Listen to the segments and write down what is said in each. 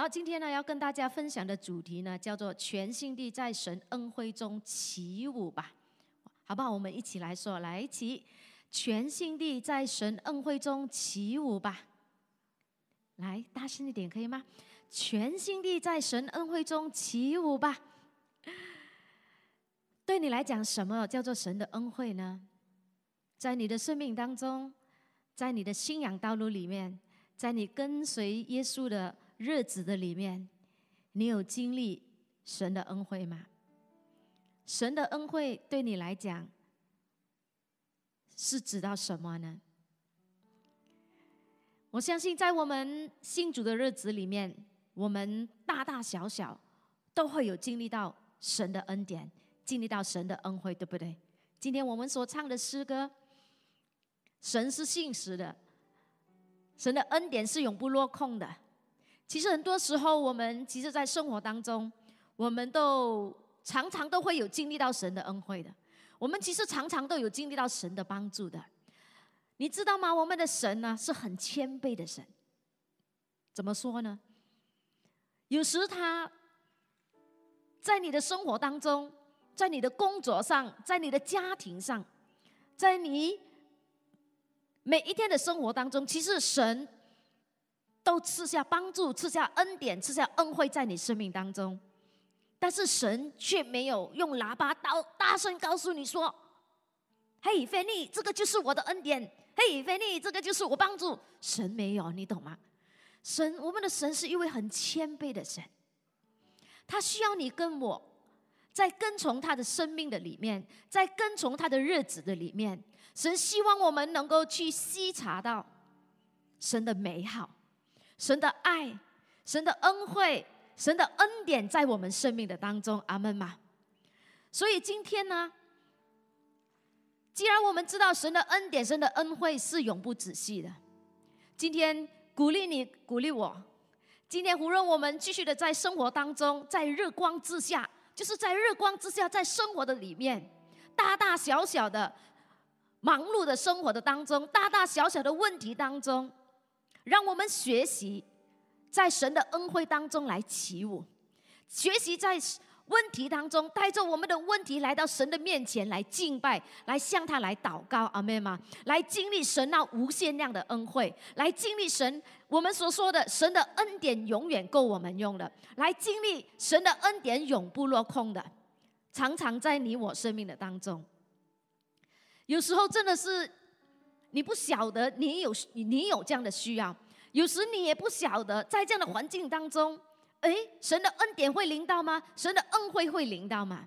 然后今天呢，要跟大家分享的主题呢，叫做“全心地在神恩惠中起舞吧”，好不好？我们一起来说，来一起，全心地在神恩惠中起舞吧。来，大声一点，可以吗？全心地在神恩惠中起舞吧。对你来讲，什么叫做神的恩惠呢？在你的生命当中，在你的信仰道路里面，在你跟随耶稣的日子的里面，你有经历神的恩惠吗？神的恩惠对你来讲是指到什么呢？我相信，在我们信主的日子里面，我们大大小小都会有经历到神的恩典，经历到神的恩惠，对不对？今天我们所唱的诗歌，神是信实的，神的恩典是永不落空的。其实很多时候，我们其实，在生活当中，我们都常常都会有经历到神的恩惠的。我们其实常常都有经历到神的帮助的。你知道吗？我们的神呢是很谦卑的神。怎么说呢？有时他在你的生活当中，在你的工作上，在你的家庭上，在你每一天的生活当中，其实神都赐下帮助、赐下恩典、赐下恩惠在你生命当中。但是神却没有用喇叭大大声告诉你说：“嘿，菲尼，这个就是我的恩典。”嘿，菲尼，这个就是我帮助神没有，你懂吗？神，我们的神是一位很谦卑的神，他需要你跟我，在跟从他的生命的里面，在跟从他的日子的里面，神希望我们能够去细察到神的美好、神的爱、神的恩惠、神的恩典在我们生命的当中，阿门吗？所以今天呢？既然我们知道神的恩典、神的恩惠是永不止息的，今天鼓励你、鼓励我。今天无论我们继续的在生活当中，在日光之下，就是在日光之下，在生活的里面，大大小小的忙碌的生活的当中，大大小小的问题当中，让我们学习在神的恩惠当中来起舞，学习在。问题当中，带着我们的问题来到神的面前来敬拜，来向他来祷告，阿妹吗？来经历神那无限量的恩惠，来经历神我们所说的神的恩典永远够我们用的，来经历神的恩典永不落空的，常常在你我生命的当中。有时候真的是你不晓得你有你有这样的需要，有时你也不晓得在这样的环境当中。哎，神的恩典会临到吗？神的恩惠会临到吗？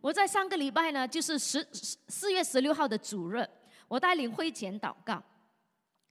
我在上个礼拜呢，就是十四月十六号的主日，我带领会前祷告。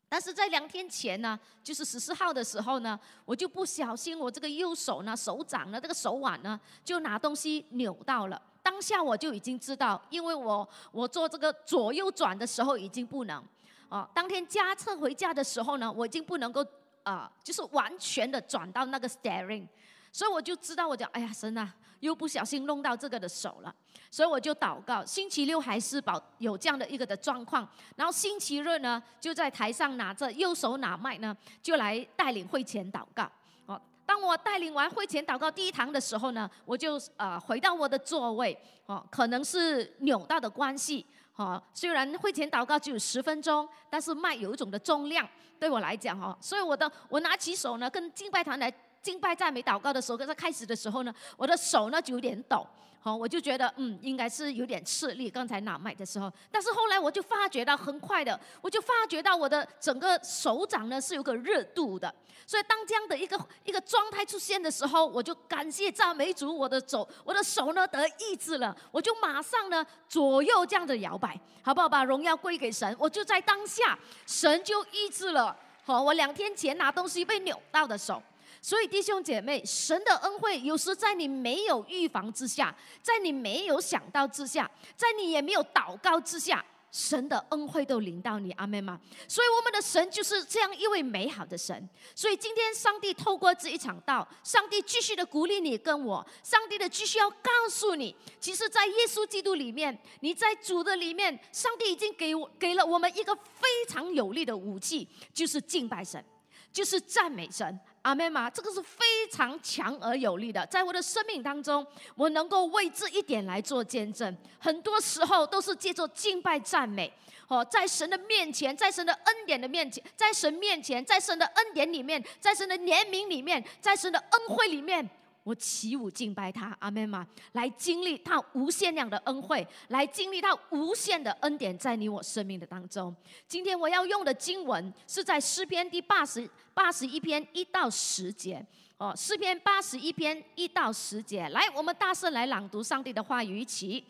但是在两天前呢，就是十四号的时候呢，我就不小心，我这个右手呢，手掌呢，这个手腕呢，就拿东西扭到了。当下我就已经知道，因为我我做这个左右转的时候已经不能。哦，当天加车回家的时候呢，我已经不能够。啊，就是完全的转到那个 steering，所以我就知道，我讲，哎呀，神啊，又不小心弄到这个的手了，所以我就祷告。星期六还是保有这样的一个的状况，然后星期日呢，就在台上拿着右手拿麦呢，就来带领会前祷告。哦，当我带领完会前祷告第一堂的时候呢，我就呃回到我的座位。哦，可能是扭到的关系。哦，虽然会前祷告只有十分钟，但是麦有一种的重量，对我来讲哈，所以我的我拿起手呢，跟敬拜团来敬拜赞美祷告的时候，在开始的时候呢，我的手呢就有点抖。好，我就觉得嗯，应该是有点吃力。刚才拿麦的时候，但是后来我就发觉到很快的，我就发觉到我的整个手掌呢是有个热度的。所以当这样的一个一个状态出现的时候，我就感谢赞美主，我的手我的手呢得抑制了，我就马上呢左右这样的摇摆，好不好？把荣耀归给神。我就在当下，神就抑制了。好，我两天前拿东西被扭到的手。所以弟兄姐妹，神的恩惠有时在你没有预防之下，在你没有想到之下，在你也没有祷告之下，神的恩惠都临到你，阿妹吗？所以我们的神就是这样一位美好的神。所以今天上帝透过这一场道，上帝继续的鼓励你跟我，上帝的继续要告诉你，其实，在耶稣基督里面，你在主的里面，上帝已经给我给了我们一个非常有力的武器，就是敬拜神，就是赞美神。阿妹玛，这个是非常强而有力的。在我的生命当中，我能够为这一点来做见证。很多时候都是借着敬拜赞美，哦，在神的面前，在神的恩典的面前，在神面前，在神的恩典里面，在神的怜悯里面，在神的恩惠里面。我起舞敬拜他，阿门吗？来经历他无限量的恩惠，来经历他无限的恩典，在你我生命的当中。今天我要用的经文是在诗篇第八十八十一篇一到十节哦，诗篇八十一篇一到十节。来，我们大声来朗读上帝的话语，起！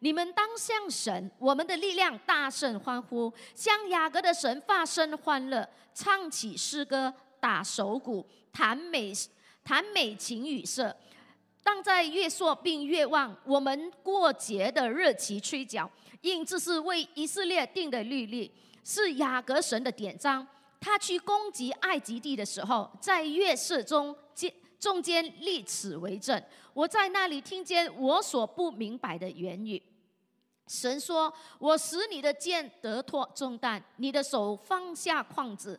你们当向神，我们的力量大声欢呼，向雅各的神发声欢乐，唱起诗歌，打手鼓，弹美。谈美情与色，当在月朔并月望，我们过节的日期吹角，因这是为以色列定的律例，是雅各神的典章。他去攻击埃及地的时候，在月色中间中间立此为证。我在那里听见我所不明白的言语。神说：“我使你的剑得脱重担，你的手放下框子。”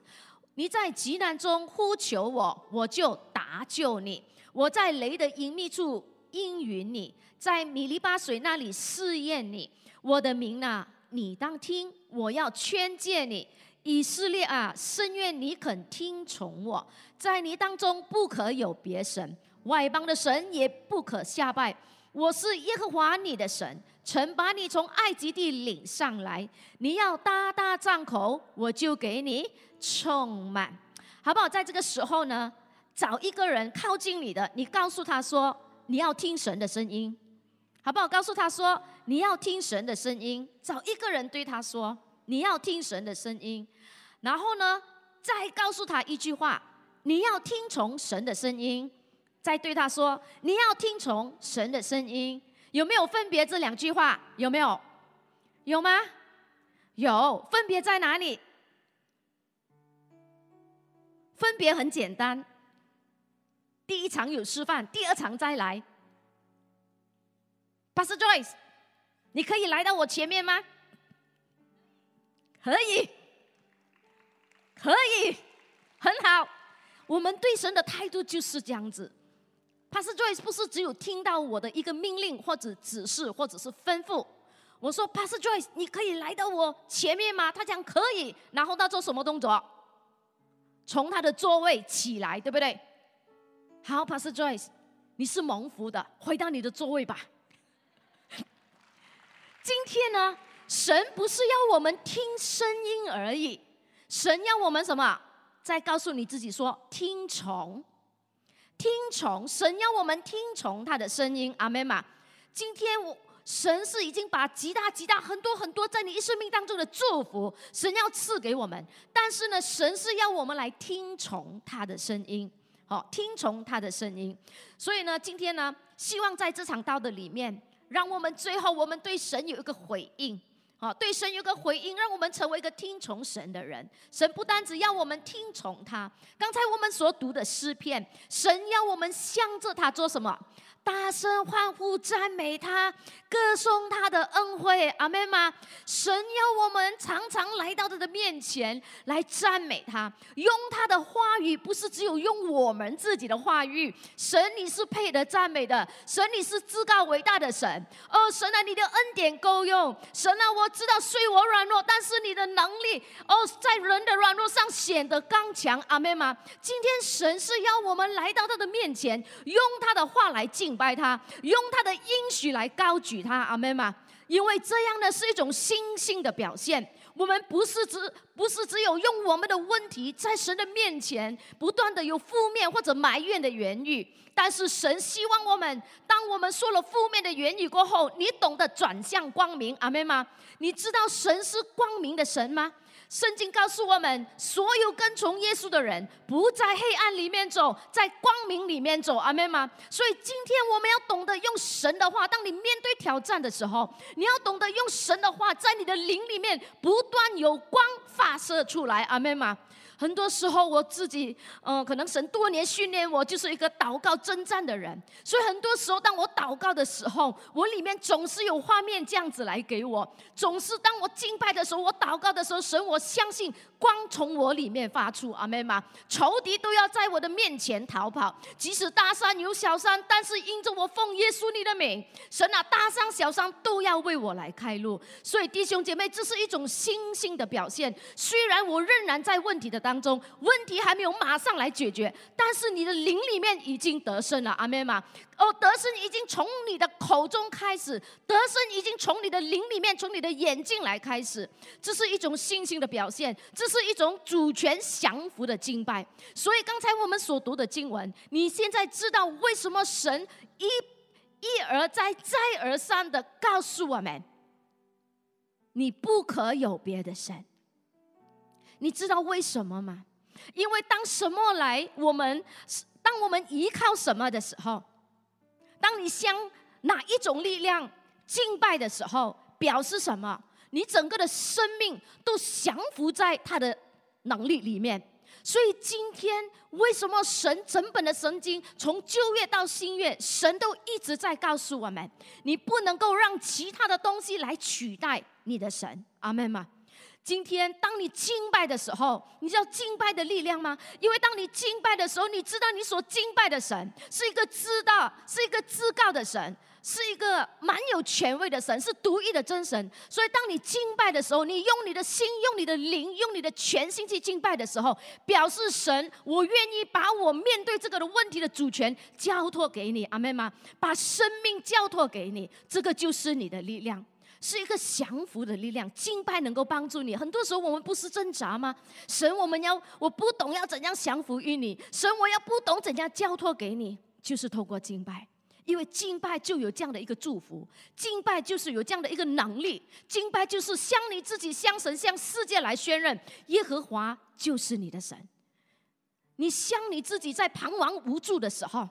你在极难中呼求我，我就答救你。我在雷的隐秘处应允你，在米利巴水那里试验你。我的名啊，你当听，我要劝诫你。以色列啊，深愿你肯听从我，在你当中不可有别神，外邦的神也不可下拜。我是耶和华你的神，曾把你从埃及地领上来。你要大大张口，我就给你。充满，好不好？在这个时候呢，找一个人靠近你的，你告诉他说你要听神的声音，好不好？告诉他说你要听神的声音。找一个人对他说你要听神的声音，然后呢，再告诉他一句话，你要听从神的声音。再对他说你要听从神的声音。有没有分别这两句话？有没有？有吗？有，分别在哪里？分别很简单，第一场有示范，第二场再来。Pastor Joyce，你可以来到我前面吗？可以，可以，很好。我们对神的态度就是这样子。Pastor Joyce 不是只有听到我的一个命令或者指示或者是吩咐，我说 Pastor Joyce，你可以来到我前面吗？他讲可以，然后他做什么动作？从他的座位起来，对不对？好，Pastor Joyce，你是蒙福的，回到你的座位吧。今天呢，神不是要我们听声音而已，神要我们什么？再告诉你自己说，听从，听从。神要我们听从他的声音，阿门嘛。今天我。神是已经把极大极大很多很多在你一生命当中的祝福，神要赐给我们。但是呢，神是要我们来听从他的声音，好，听从他的声音。所以呢，今天呢，希望在这场道的里面，让我们最后我们对神有一个回应，啊，对神有个回应，让我们成为一个听从神的人。神不单只要我们听从他，刚才我们所读的诗篇，神要我们向着他做什么？大声欢呼赞美他，歌颂他的恩惠，阿门吗？神要我们常常来到他的面前来赞美他，用他的话语，不是只有用我们自己的话语。神，你是配得赞美的，神，你是至高伟大的神。哦，神啊，你的恩典够用。神啊，我知道虽我软弱，但是你的能力，哦，在人的软弱上显得刚强，阿门吗？今天神是要我们来到他的面前，用他的话来敬。拜他，用他的应许来高举他，阿门吗？因为这样呢是一种心性的表现。我们不是只不是只有用我们的问题在神的面前不断的有负面或者埋怨的言语，但是神希望我们，当我们说了负面的言语过后，你懂得转向光明，阿门吗？你知道神是光明的神吗？圣经告诉我们，所有跟从耶稣的人，不在黑暗里面走，在光明里面走。阿门吗？所以今天我们要懂得用神的话，当你面对挑战的时候，你要懂得用神的话，在你的灵里面不断有光发射出来。阿门吗？很多时候，我自己，嗯，可能神多年训练我，就是一个祷告征战的人。所以很多时候，当我祷告的时候，我里面总是有画面这样子来给我。总是当我敬拜的时候，我祷告的时候，神，我相信。光从我里面发出，阿门吗？仇敌都要在我的面前逃跑，即使大山有小山，但是因着我奉耶稣你的名，神啊，大山小山都要为我来开路。所以弟兄姐妹，这是一种信心的表现。虽然我仍然在问题的当中，问题还没有马上来解决，但是你的灵里面已经得胜了，阿门吗？哦，得胜已经从你的口中开始，得胜已经从你的灵里面，从你的眼睛来开始。这是一种信心的表现，这是一种主权降服的敬拜。所以刚才我们所读的经文，你现在知道为什么神一一而再、再而三的告诉我们，你不可有别的神。你知道为什么吗？因为当什么来，我们当我们依靠什么的时候。当你向哪一种力量敬拜的时候，表示什么？你整个的生命都降服在他的能力里面。所以今天为什么神整本的圣经从旧约到新约，神都一直在告诉我们：你不能够让其他的东西来取代你的神。阿门吗？今天，当你敬拜的时候，你知道敬拜的力量吗？因为当你敬拜的时候，你知道你所敬拜的神是一个知道、是一个至高的神，是一个蛮有权威的神，是独一的真神。所以，当你敬拜的时候，你用你的心、用你的灵、用你的全心去敬拜的时候，表示神，我愿意把我面对这个的问题的主权交托给你，阿妹吗？把生命交托给你，这个就是你的力量。是一个降服的力量，敬拜能够帮助你。很多时候我们不是挣扎吗？神，我们要我不懂要怎样降服于你，神，我要不懂怎样交托给你，就是透过敬拜，因为敬拜就有这样的一个祝福，敬拜就是有这样的一个能力，敬拜就是向你自己、向神、向世界来宣认，耶和华就是你的神。你向你自己在彷徨无助的时候，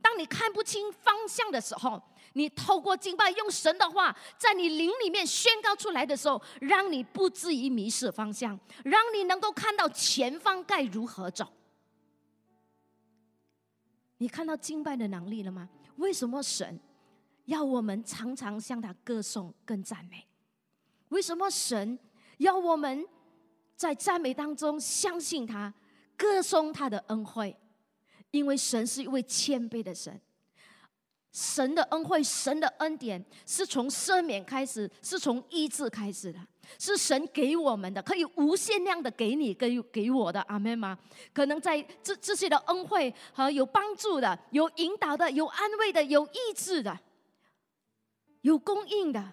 当你看不清方向的时候。你透过敬拜，用神的话在你灵里面宣告出来的时候，让你不至于迷失方向，让你能够看到前方该如何走。你看到敬拜的能力了吗？为什么神要我们常常向他歌颂跟赞美？为什么神要我们在赞美当中相信他，歌颂他的恩惠？因为神是一位谦卑的神。神的恩惠，神的恩典是从赦免开始，是从医治开始的，是神给我们的，可以无限量的给你，给给我的，阿门吗？可能在这这些的恩惠和有帮助的，有引导的，有安慰的，有医治的，有供应的，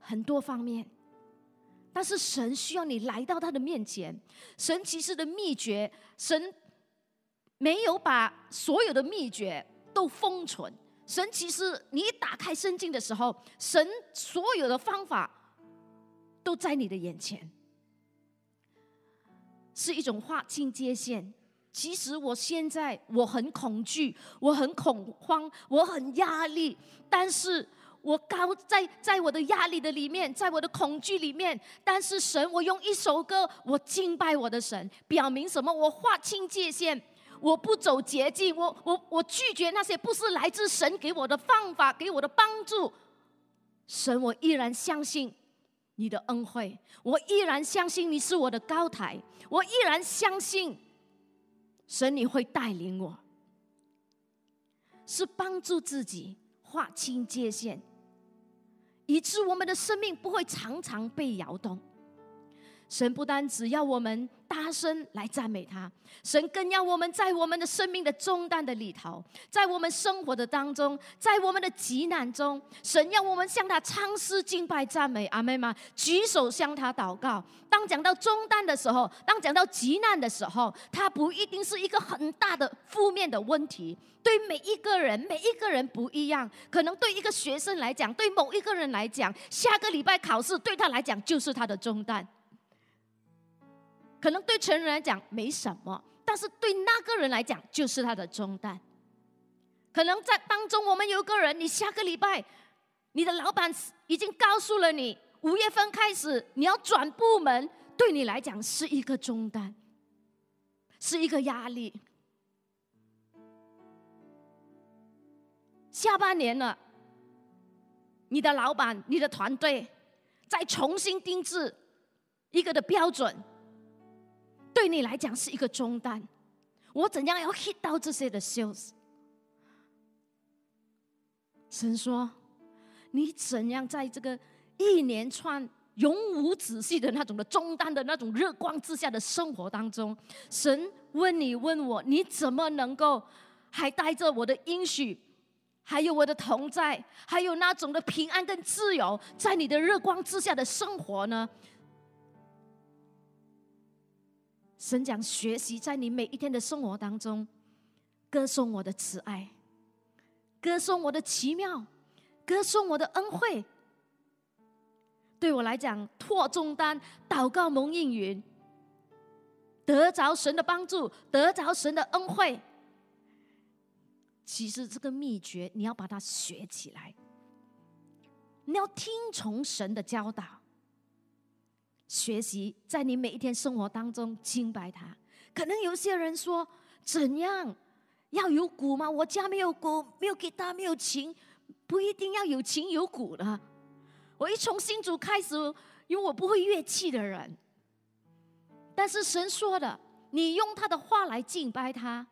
很多方面。但是神需要你来到他的面前，神其实的秘诀，神没有把所有的秘诀。都封存。神其实，你打开圣经的时候，神所有的方法都在你的眼前，是一种划清界限。其实我现在我很恐惧，我很恐慌，我很压力，但是我高在在我的压力的里面，在我的恐惧里面，但是神，我用一首歌，我敬拜我的神，表明什么？我划清界限。我不走捷径，我我我拒绝那些不是来自神给我的方法，给我的帮助。神，我依然相信你的恩惠，我依然相信你是我的高台，我依然相信神你会带领我，是帮助自己划清界限，以致我们的生命不会常常被摇动。神不单只要我们大声来赞美他，神更要我们在我们的生命的重担的里头，在我们生活的当中，在我们的急难中，神要我们向他唱诗敬拜赞美阿妹吗？举手向他祷告。当讲到重担的时候，当讲到极难的时候，它不一定是一个很大的负面的问题。对每一个人，每一个人不一样。可能对一个学生来讲，对某一个人来讲，下个礼拜考试对他来讲就是他的重担。可能对成人来讲没什么，但是对那个人来讲就是他的重担。可能在当中，我们有个人，你下个礼拜，你的老板已经告诉了你，五月份开始你要转部门，对你来讲是一个重担，是一个压力。下半年了，你的老板、你的团队再重新定制。一个的标准，对你来讲是一个中单。我怎样要 hit 到这些的 sales？神说，你怎样在这个一连串永无止息的那种的中单的那种日光之下的生活当中，神问你问我，你怎么能够还带着我的应许？还有我的同在，还有那种的平安跟自由，在你的日光之下的生活呢？神讲学习，在你每一天的生活当中，歌颂我的慈爱，歌颂我的奇妙，歌颂我的恩惠。对我来讲，拓重担，祷告蒙应允，得着神的帮助，得着神的恩惠。其实这个秘诀，你要把它学起来。你要听从神的教导，学习在你每一天生活当中敬拜他。可能有些人说：“怎样要有鼓吗？我家没有鼓，没有吉他，没有琴，不一定要有琴有鼓的。”我一从新主开始，因为我不会乐器的人。但是神说的，你用他的话来敬拜他。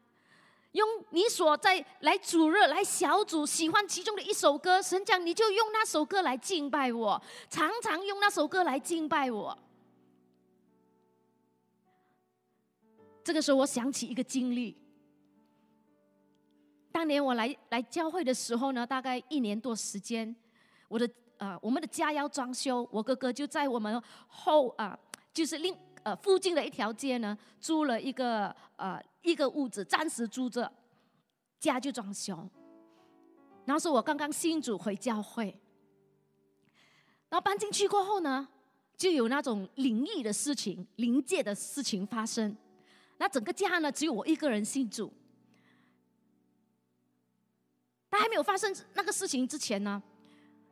用你所在来主日来小组喜欢其中的一首歌，神讲你就用那首歌来敬拜我，常常用那首歌来敬拜我。这个时候，我想起一个经历。当年我来来教会的时候呢，大概一年多时间，我的呃我们的家要装修，我哥哥就在我们后啊，就是另。呃，附近的一条街呢，租了一个呃一个屋子，暂时租着，家就装修。然后是我刚刚新主回教会，然后搬进去过后呢，就有那种灵异的事情、灵界的事情发生。那整个家呢，只有我一个人信主。但还没有发生那个事情之前呢，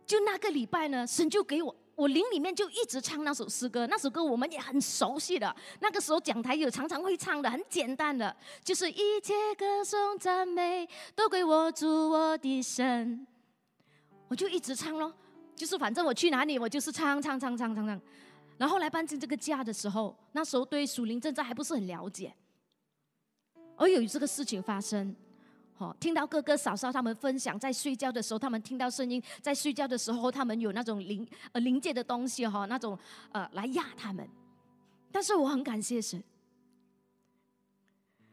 就那个礼拜呢，神就给我。我灵里面就一直唱那首诗歌，那首歌我们也很熟悉的。那个时候讲台有常常会唱的，很简单的，就是一切歌颂赞美都归我主我的神。我就一直唱咯，就是反正我去哪里我就是唱唱唱唱唱唱。然后来搬进这个家的时候，那时候对属灵正在还不是很了解，而有这个事情发生。哦，听到哥哥嫂嫂他们分享，在睡觉的时候，他们听到声音，在睡觉的时候，他们有那种灵呃灵界的东西哈，那种呃来压他们。但是我很感谢神，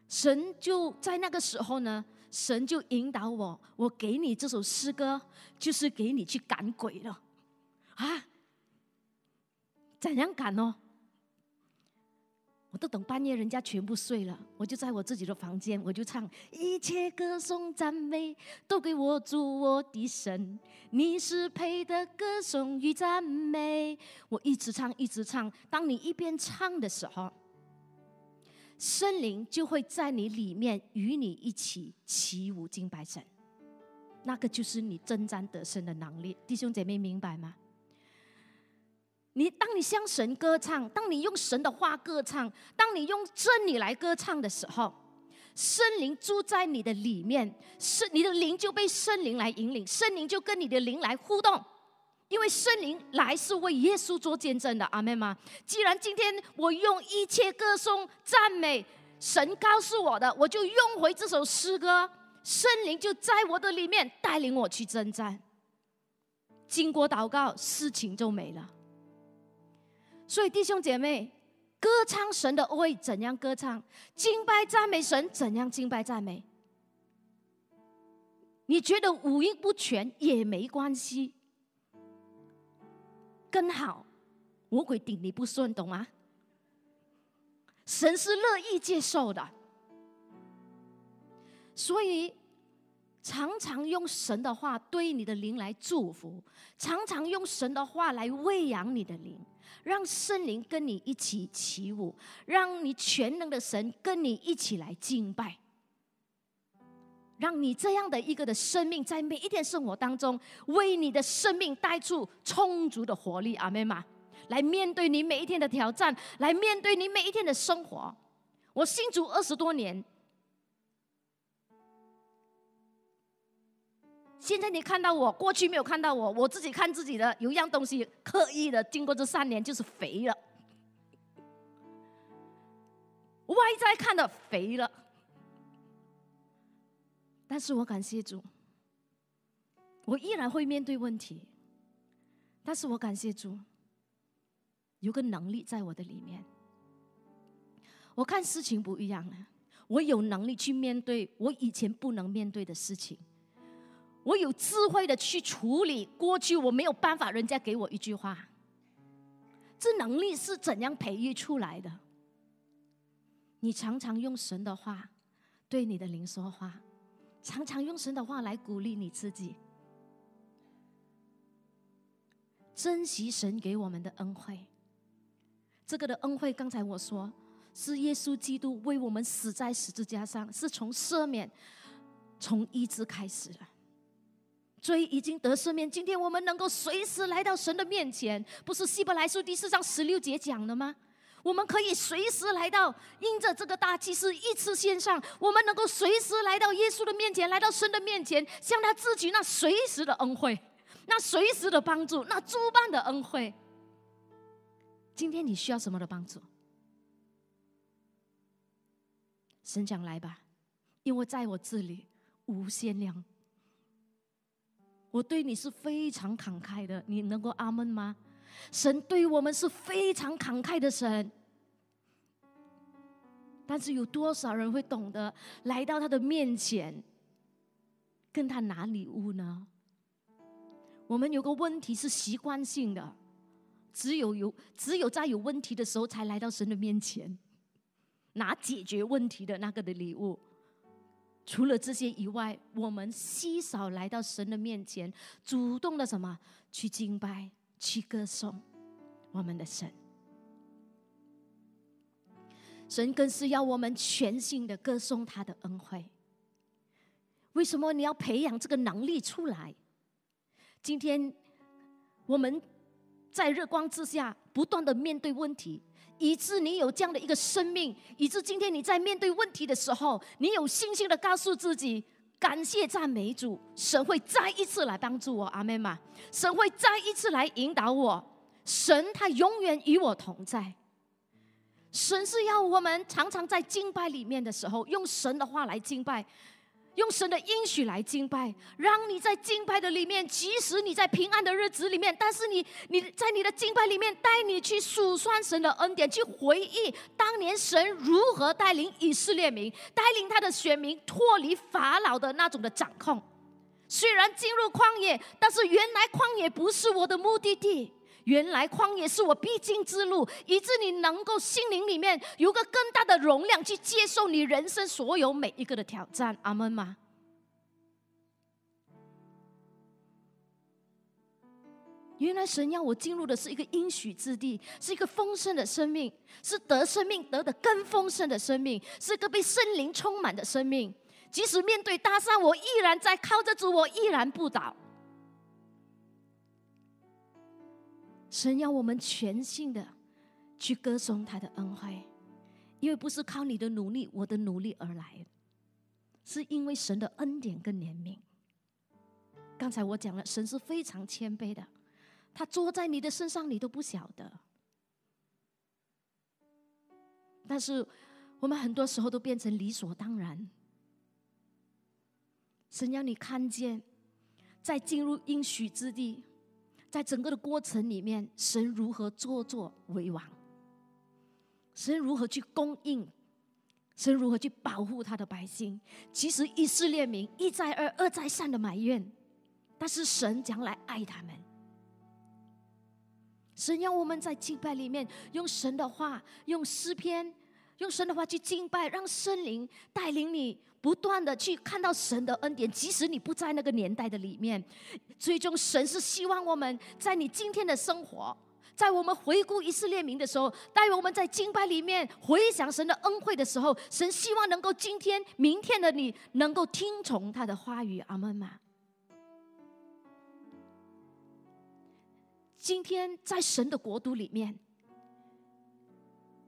神就在那个时候呢，神就引导我，我给你这首诗歌，就是给你去赶鬼了啊？怎样赶哦？都等半夜人家全部睡了，我就在我自己的房间，我就唱一切歌颂赞美都给我主我的神，你是配的歌颂与赞美。我一直唱一直唱，当你一边唱的时候，森灵就会在你里面与你一起起舞敬拜神，那个就是你征战得胜的能力。弟兄姐妹明白吗？你当你向神歌唱，当你用神的话歌唱，当你用真理来歌唱的时候，圣灵住在你的里面，是你的灵就被圣灵来引领，圣灵就跟你的灵来互动，因为圣灵来是为耶稣做见证的，阿门吗？既然今天我用一切歌颂赞美神告诉我的，我就用回这首诗歌，圣灵就在我的里面带领我去征战，经过祷告，事情就没了。所以弟兄姐妹，歌唱神的位怎样歌唱？敬拜赞美神怎样敬拜赞美？你觉得五音不全也没关系，更好，魔鬼顶你不顺，懂吗？神是乐意接受的，所以常常用神的话对你的灵来祝福，常常用神的话来喂养你的灵。让圣灵跟你一起起舞，让你全能的神跟你一起来敬拜，让你这样的一个的生命，在每一天生活当中，为你的生命带出充足的活力，阿妹妈，来面对你每一天的挑战，来面对你每一天的生活。我信主二十多年。现在你看到我，过去没有看到我，我自己看自己的，有一样东西刻意的，经过这三年就是肥了。外在看的肥了。但是我感谢主，我依然会面对问题。但是我感谢主，有个能力在我的里面。我看事情不一样了，我有能力去面对我以前不能面对的事情，我有智慧的去处理过去我没有办法，人家给我一句话，这能力是怎样培育出来的？你常常用神的话对你的灵说话。常常用神的话来鼓励你自己，珍惜神给我们的恩惠。这个的恩惠，刚才我说是耶稣基督为我们死在十字架上，是从赦免、从医治开始了。罪已经得赦免，今天我们能够随时来到神的面前，不是希伯来书第四章十六节讲的吗？我们可以随时来到，因着这个大祭司一次献上，我们能够随时来到耶稣的面前，来到神的面前，向他自取那随时的恩惠，那随时的帮助，那诸般的恩惠。今天你需要什么的帮助？神讲来吧，因为在我这里无限量，我对你是非常慷慨的，你能够阿门吗？神对我们是非常慷慨的神，但是有多少人会懂得来到他的面前，跟他拿礼物呢？我们有个问题是习惯性的，只有有只有在有问题的时候才来到神的面前，拿解决问题的那个的礼物。除了这些以外，我们稀少来到神的面前，主动的什么去敬拜。去歌颂我们的神，神更是要我们全心的歌颂他的恩惠。为什么你要培养这个能力出来？今天我们在日光之下不断的面对问题，以致你有这样的一个生命，以致今天你在面对问题的时候，你有信心的告诉自己。感谢赞美主，神会再一次来帮助我，阿妹嘛，神会再一次来引导我，神他永远与我同在。神是要我们常常在敬拜里面的时候，用神的话来敬拜。用神的应许来敬拜，让你在敬拜的里面，即使你在平安的日子里面，但是你你在你的敬拜里面，带你去数算神的恩典，去回忆当年神如何带领以色列民，带领他的选民脱离法老的那种的掌控。虽然进入旷野，但是原来旷野不是我的目的地。原来旷野是我必经之路，以致你能够心灵里面有个更大的容量去接受你人生所有每一个的挑战。阿门吗？原来神要我进入的是一个应许之地，是一个丰盛的生命，是得生命得的更丰盛的生命，是个被圣灵充满的生命。即使面对大山，我依然在靠着主，我依然不倒。神要我们全心的去歌颂他的恩惠，因为不是靠你的努力、我的努力而来，是因为神的恩典跟怜悯。刚才我讲了，神是非常谦卑的，他坐在你的身上，你都不晓得。但是我们很多时候都变成理所当然。神要你看见，在进入应许之地。在整个的过程里面，神如何坐坐为王？神如何去供应？神如何去保护他的百姓？其实以色列民一再二、二再三的埋怨，但是神将来爱他们。神要我们在敬拜里面用神的话，用诗篇，用神的话去敬拜，让圣灵带领你。不断的去看到神的恩典，即使你不在那个年代的里面，最终神是希望我们在你今天的生活，在我们回顾以色列民的时候，带我们在敬拜里面回想神的恩惠的时候，神希望能够今天、明天的你能够听从他的话语，阿门吗？今天在神的国度里面，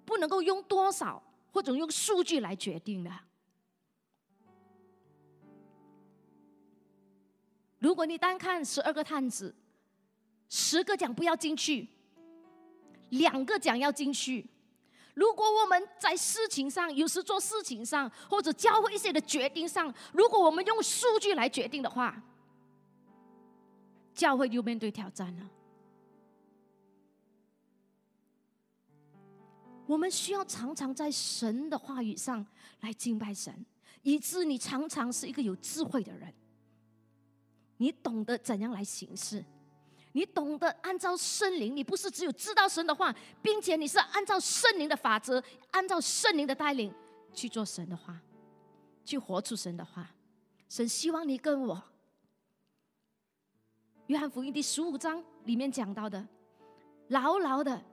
不能够用多少或者用数据来决定的。如果你单看十二个探子，十个讲不要进去，两个讲要进去。如果我们在事情上，有时做事情上，或者教会一些的决定上，如果我们用数据来决定的话，教会就面对挑战了。我们需要常常在神的话语上来敬拜神，以致你常常是一个有智慧的人，你懂得怎样来行事。你懂得按照圣灵，你不是只有知道神的话，并且你是按照圣灵的法则，按照圣灵的带领去做神的话，去活出神的话。神希望你跟我，约翰福音第十五章里面讲到的，牢牢的，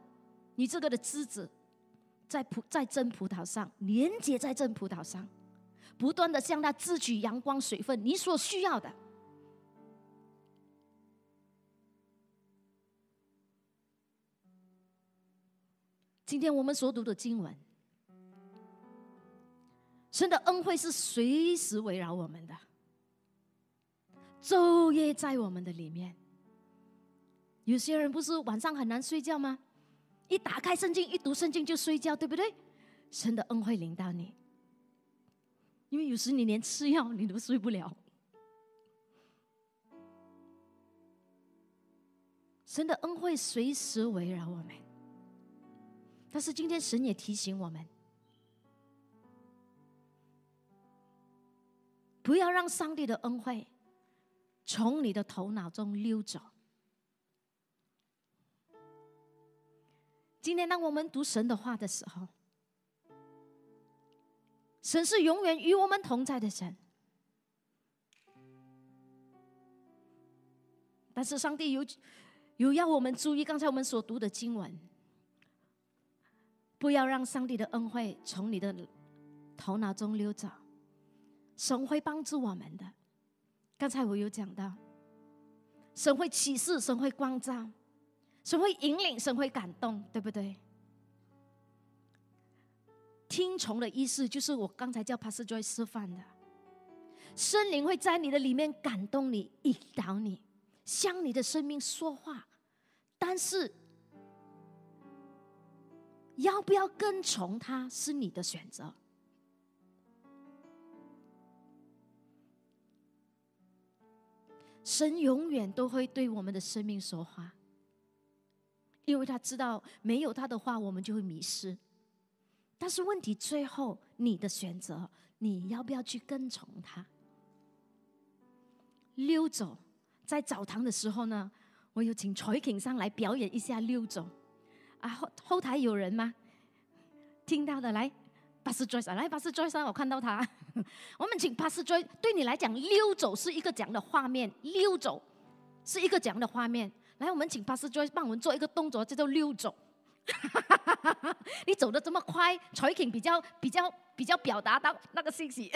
你这个的枝子，在葡在真葡萄上连接在真葡萄上，不断的向它汲取阳光水分，你所需要的。今天我们所读的经文，神的恩惠是随时围绕我们的，昼夜在我们的里面。有些人不是晚上很难睡觉吗？一打开圣经，一读圣经就睡觉，对不对？神的恩惠临到你，因为有时你连吃药你都睡不了。神的恩惠随时围绕我们。但是今天神也提醒我们，不要让上帝的恩惠从你的头脑中溜走。今天当我们读神的话的时候，神是永远与我们同在的神。但是上帝有有要我们注意刚才我们所读的经文。不要让上帝的恩惠从你的头脑中溜走，神会帮助我们的。刚才我有讲到，神会启示，神会光照，神会引领，神会感动，对不对？听从的意思就是我刚才叫 Pastor Joy 示范的，圣灵会在你的里面感动你，引导你，向你的生命说话，但是。要不要跟从他是你的选择。神永远都会对我们的生命说话，因为他知道没有他的话，我们就会迷失。但是问题最后，你的选择，你要不要去跟从他？溜走，在澡堂的时候呢，我有请彩景上来表演一下溜走。啊后后台有人吗？听到的来，巴斯 Joy 来巴斯 Joy 上，我看到他。我们请巴斯 Joy，对你来讲溜走是一个怎样的画面？溜走是一个怎样的画面？来，我们请巴斯 Joy 帮我们做一个动作，叫做溜走。你走的这么快，，talking 比较比较比较表达到那个信息。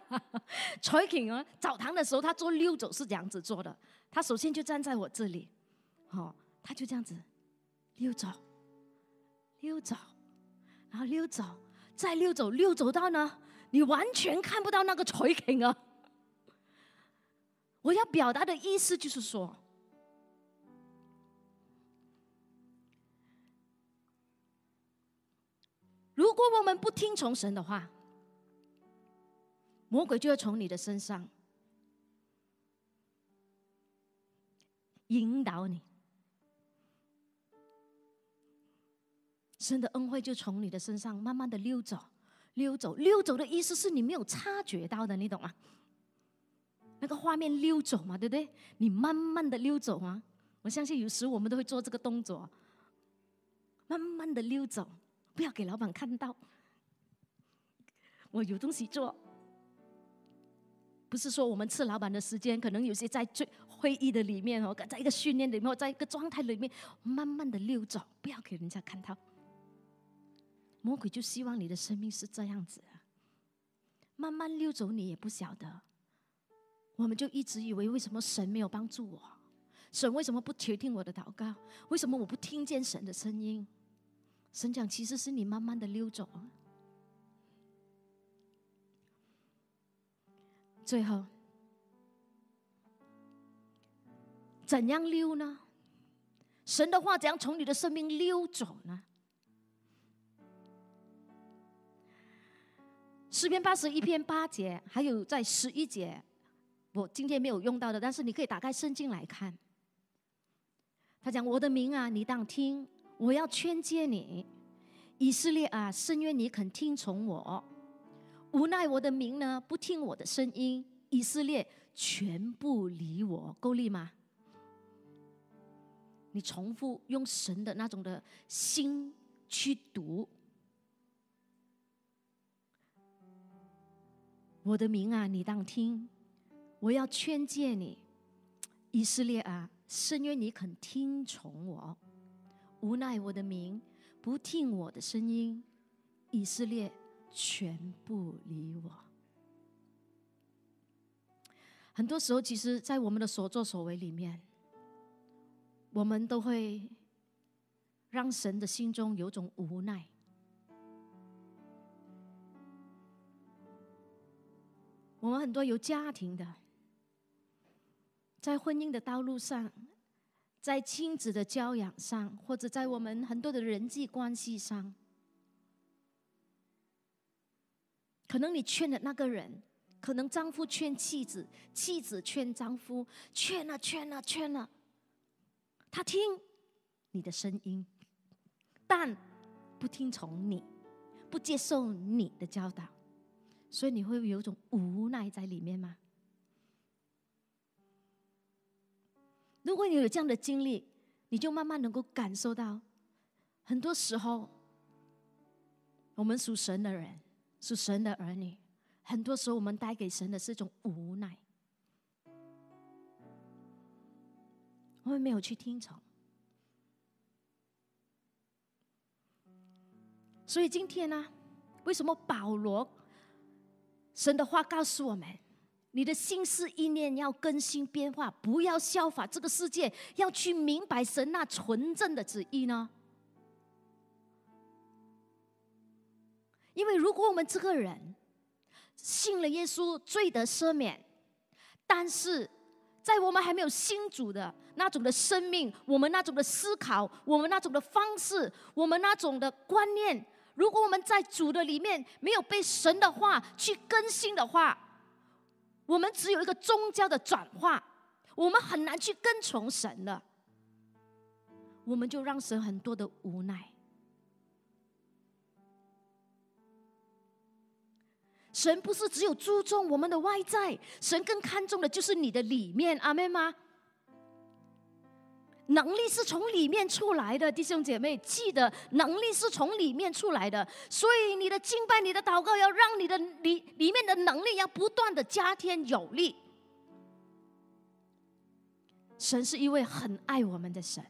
talking 啊，澡堂的时候他做溜走是这样子做的，他首先就站在我这里，哦，他就这样子溜走。溜走，然后溜走，再溜走，溜走到呢，你完全看不到那个垂景啊！我要表达的意思就是说，如果我们不听从神的话，魔鬼就会从你的身上引导你。神的恩惠就从你的身上慢慢的溜走，溜走，溜走的意思是你没有察觉到的，你懂吗？那个画面溜走嘛，对不对？你慢慢的溜走啊！我相信有时我们都会做这个动作，慢慢的溜走，不要给老板看到。我有东西做，不是说我们吃老板的时间，可能有些在最会议的里面哦，在一个训练里面，在一个状态里面，慢慢的溜走，不要给人家看到。魔鬼就希望你的生命是这样子，慢慢溜走，你也不晓得。我们就一直以为，为什么神没有帮助我？神为什么不听听我的祷告？为什么我不听见神的声音？神讲，其实是你慢慢的溜走。最后，怎样溜呢？神的话怎样从你的生命溜走呢？诗篇八十一篇八节，还有在十一节，我今天没有用到的，但是你可以打开圣经来看。他讲：“我的名啊，你当听，我要劝诫你，以色列啊，深愿你肯听从我。无奈我的名呢，不听我的声音，以色列全部离我，够力吗？你重复用神的那种的心去读。”我的名啊，你当听！我要劝诫你，以色列啊，深愿你肯听从我。无奈我的名不听我的声音，以色列全部离我。很多时候，其实，在我们的所作所为里面，我们都会让神的心中有种无奈。我们很多有家庭的，在婚姻的道路上，在亲子的教养上，或者在我们很多的人际关系上，可能你劝的那个人，可能丈夫劝妻子，妻子劝丈夫，劝了劝了劝了，他听你的声音，但不听从你，不接受你的教导。所以你会有一种无奈在里面吗？如果你有这样的经历，你就慢慢能够感受到，很多时候，我们属神的人，属神的儿女，很多时候我们带给神的是一种无奈，我们没有去听从。所以今天呢，为什么保罗？神的话告诉我们：你的心思意念要更新变化，不要效法这个世界，要去明白神那纯正的旨意呢。因为如果我们这个人信了耶稣，罪得赦免，但是在我们还没有信主的那种的生命，我们那种的思考，我们那种的方式，我们那种的观念。如果我们在主的里面没有被神的话去更新的话，我们只有一个宗教的转化，我们很难去跟从神的，我们就让神很多的无奈。神不是只有注重我们的外在，神更看重的就是你的里面，阿妹吗？能力是从里面出来的，弟兄姐妹，记得能力是从里面出来的。所以你的敬拜、你的祷告，要让你的里里面的能力要不断的加添有力。神是一位很爱我们的神。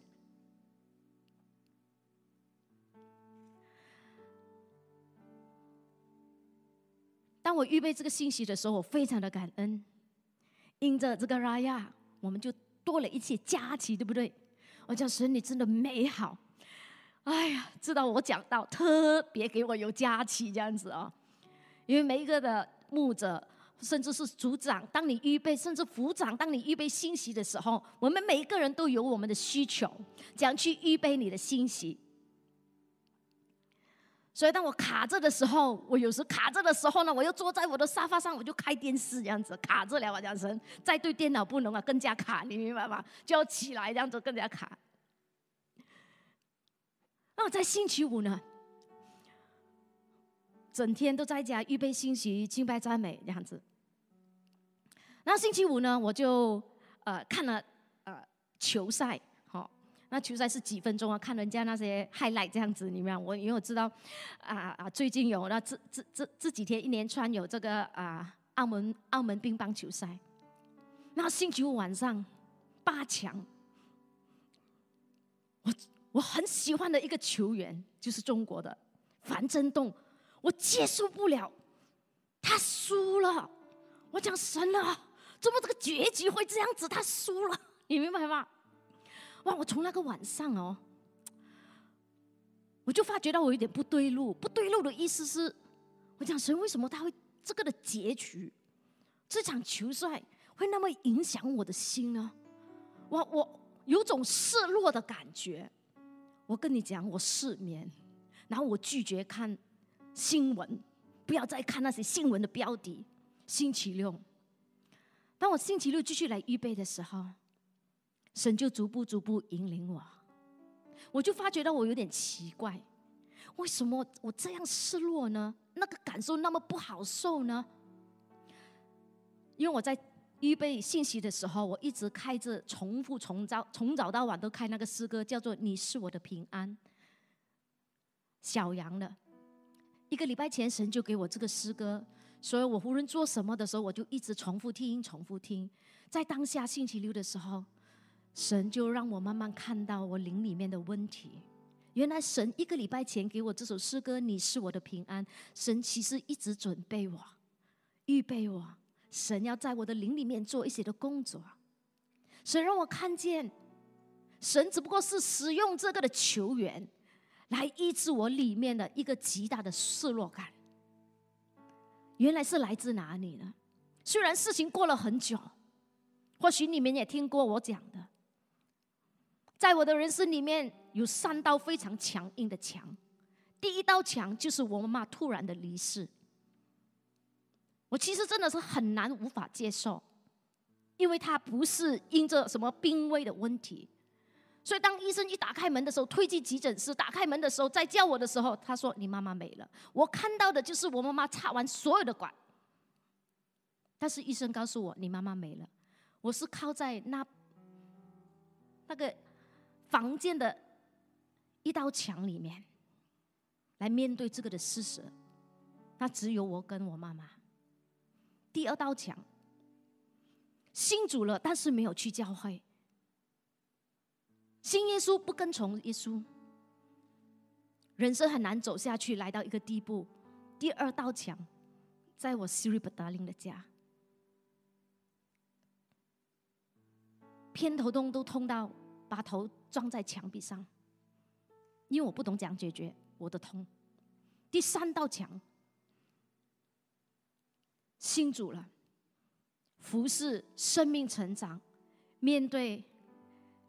当我预备这个信息的时候，我非常的感恩，因着这个拉亚，我们就多了一些假期，对不对？我讲神，你真的美好，哎呀，知道我讲到特别给我有假期这样子哦，因为每一个的牧者，甚至是组长，当你预备，甚至副长，当你预备信息的时候，我们每一个人都有我们的需求，怎样去预备你的信息。所以当我卡着的时候，我有时卡着的时候呢，我又坐在我的沙发上，我就开电视这样子卡着了。我讲神，再对电脑不能啊，更加卡，你明白吗？就要起来这样子更加卡。那我在星期五呢，整天都在家预备信息、敬拜赞美这样子。那星期五呢，我就呃看了呃球赛。那球赛是几分钟啊？看人家那些 highlight 这样子，你们我因为我知道，啊啊，最近有那这这这这几天一连串有这个啊澳门澳门乒乓球赛，那星期五晚上八强，我我很喜欢的一个球员就是中国的樊振东，我接受不了，他输了，我讲神了，怎么这个结局会这样子？他输了，你明白吗？哇！我从那个晚上哦，我就发觉到我有点不对路。不对路的意思是，我讲神为什么他会这个的结局，这场球赛会那么影响我的心呢？我我有种失落的感觉。我跟你讲，我失眠，然后我拒绝看新闻，不要再看那些新闻的标题。星期六，当我星期六继续来预备的时候，神就逐步逐步引领我，我就发觉到我有点奇怪，为什么我这样失落呢？那个感受那么不好受呢？因为我在预备信息的时候，我一直开着重复从早从早到晚都开那个诗歌，叫做“你是我的平安”。小杨的，一个礼拜前神就给我这个诗歌。所以我无论做什么的时候，我就一直重复听，重复听。在当下星期六的时候，神就让我慢慢看到我灵里面的问题。原来神一个礼拜前给我这首诗歌，你是我的平安。神其实一直准备我，预备我。神要在我的灵里面做一些的工作。神让我看见，神只不过是使用这个的球员，来医治我里面的一个极大的失落感。原来是来自哪里呢？虽然事情过了很久，或许你们也听过我讲的，在我的人生里面有三道非常强硬的墙。第一道墙就是我妈妈突然的离世，我其实真的是很难无法接受，因为她不是因着什么病危的问题。所以，当医生一打开门的时候，推进急诊室，打开门的时候，在叫我的时候，他说：“你妈妈没了。”我看到的就是我妈妈插完所有的管，但是医生告诉我：“你妈妈没了。”我是靠在那那个房间的一道墙里面来面对这个的事实。那只有我跟我妈妈。第二道墙，信主了，但是没有去教会。信耶稣不跟从耶稣，人生很难走下去。来到一个地步，第二道墙，在我 Siri 不达林的家，偏头痛都痛到把头撞在墙壁上，因为我不懂讲解决我的痛。第三道墙，信主了，服侍生命成长，面对。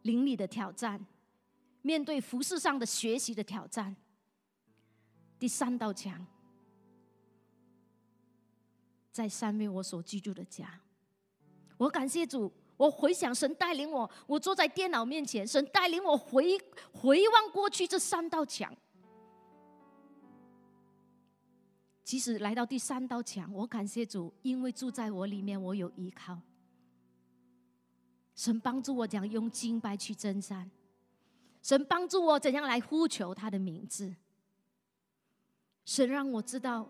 邻里的挑战，面对服饰上的学习的挑战。第三道墙，在上面我所居住的家。我感谢主，我回想神带领我，我坐在电脑面前，神带领我回回望过去这三道墙。即使来到第三道墙，我感谢主，因为住在我里面，我有依靠。神帮助我怎样用敬拜去征战，神帮助我怎样来呼求他的名字。神让我知道，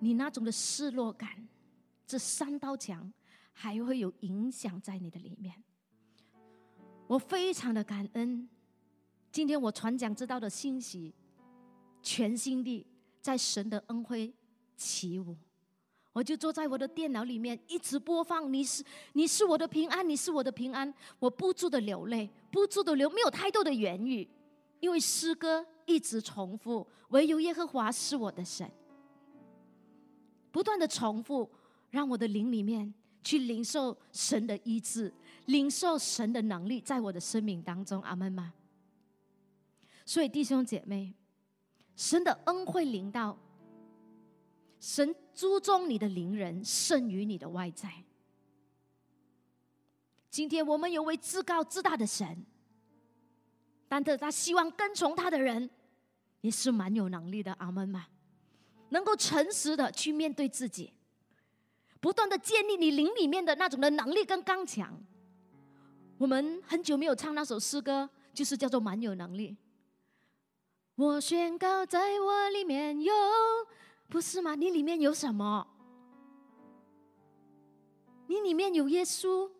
你那种的失落感，这三道墙还会有影响在你的里面。我非常的感恩，今天我传讲知道的信息，全心地在神的恩惠起舞。我就坐在我的电脑里面，一直播放。你是你是我的平安，你是我的平安。我不住的流泪，不住的流，没有太多的言语，因为诗歌一直重复。唯有耶和华是我的神，不断的重复，让我的灵里面去领受神的医治，领受神的能力，在我的生命当中。阿门吗？所以弟兄姐妹，神的恩惠临到。神注重你的灵人胜于你的外在。今天我们有位至高至大的神，但是他希望跟从他的人也是蛮有能力的。阿门吗？能够诚实的去面对自己，不断的建立你灵里面的那种的能力跟刚强。我们很久没有唱那首诗歌，就是叫做蛮有能力。我宣告，在我里面有。不是吗？你里面有什么？你里面有耶稣？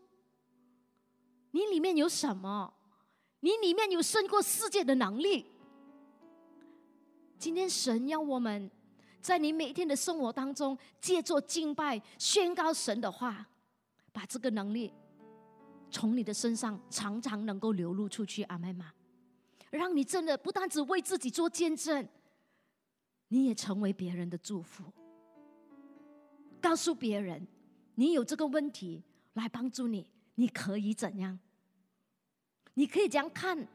你里面有什么？你里面有胜过世界的能力。今天神要我们在你每天的生活当中，借助敬拜、宣告神的话，把这个能力从你的身上常常能够流露出去。阿门吗？让你真的不单只为自己做见证。你也成为别人的祝福，告诉别人你有这个问题，来帮助你，你可以怎样？你可以这样看，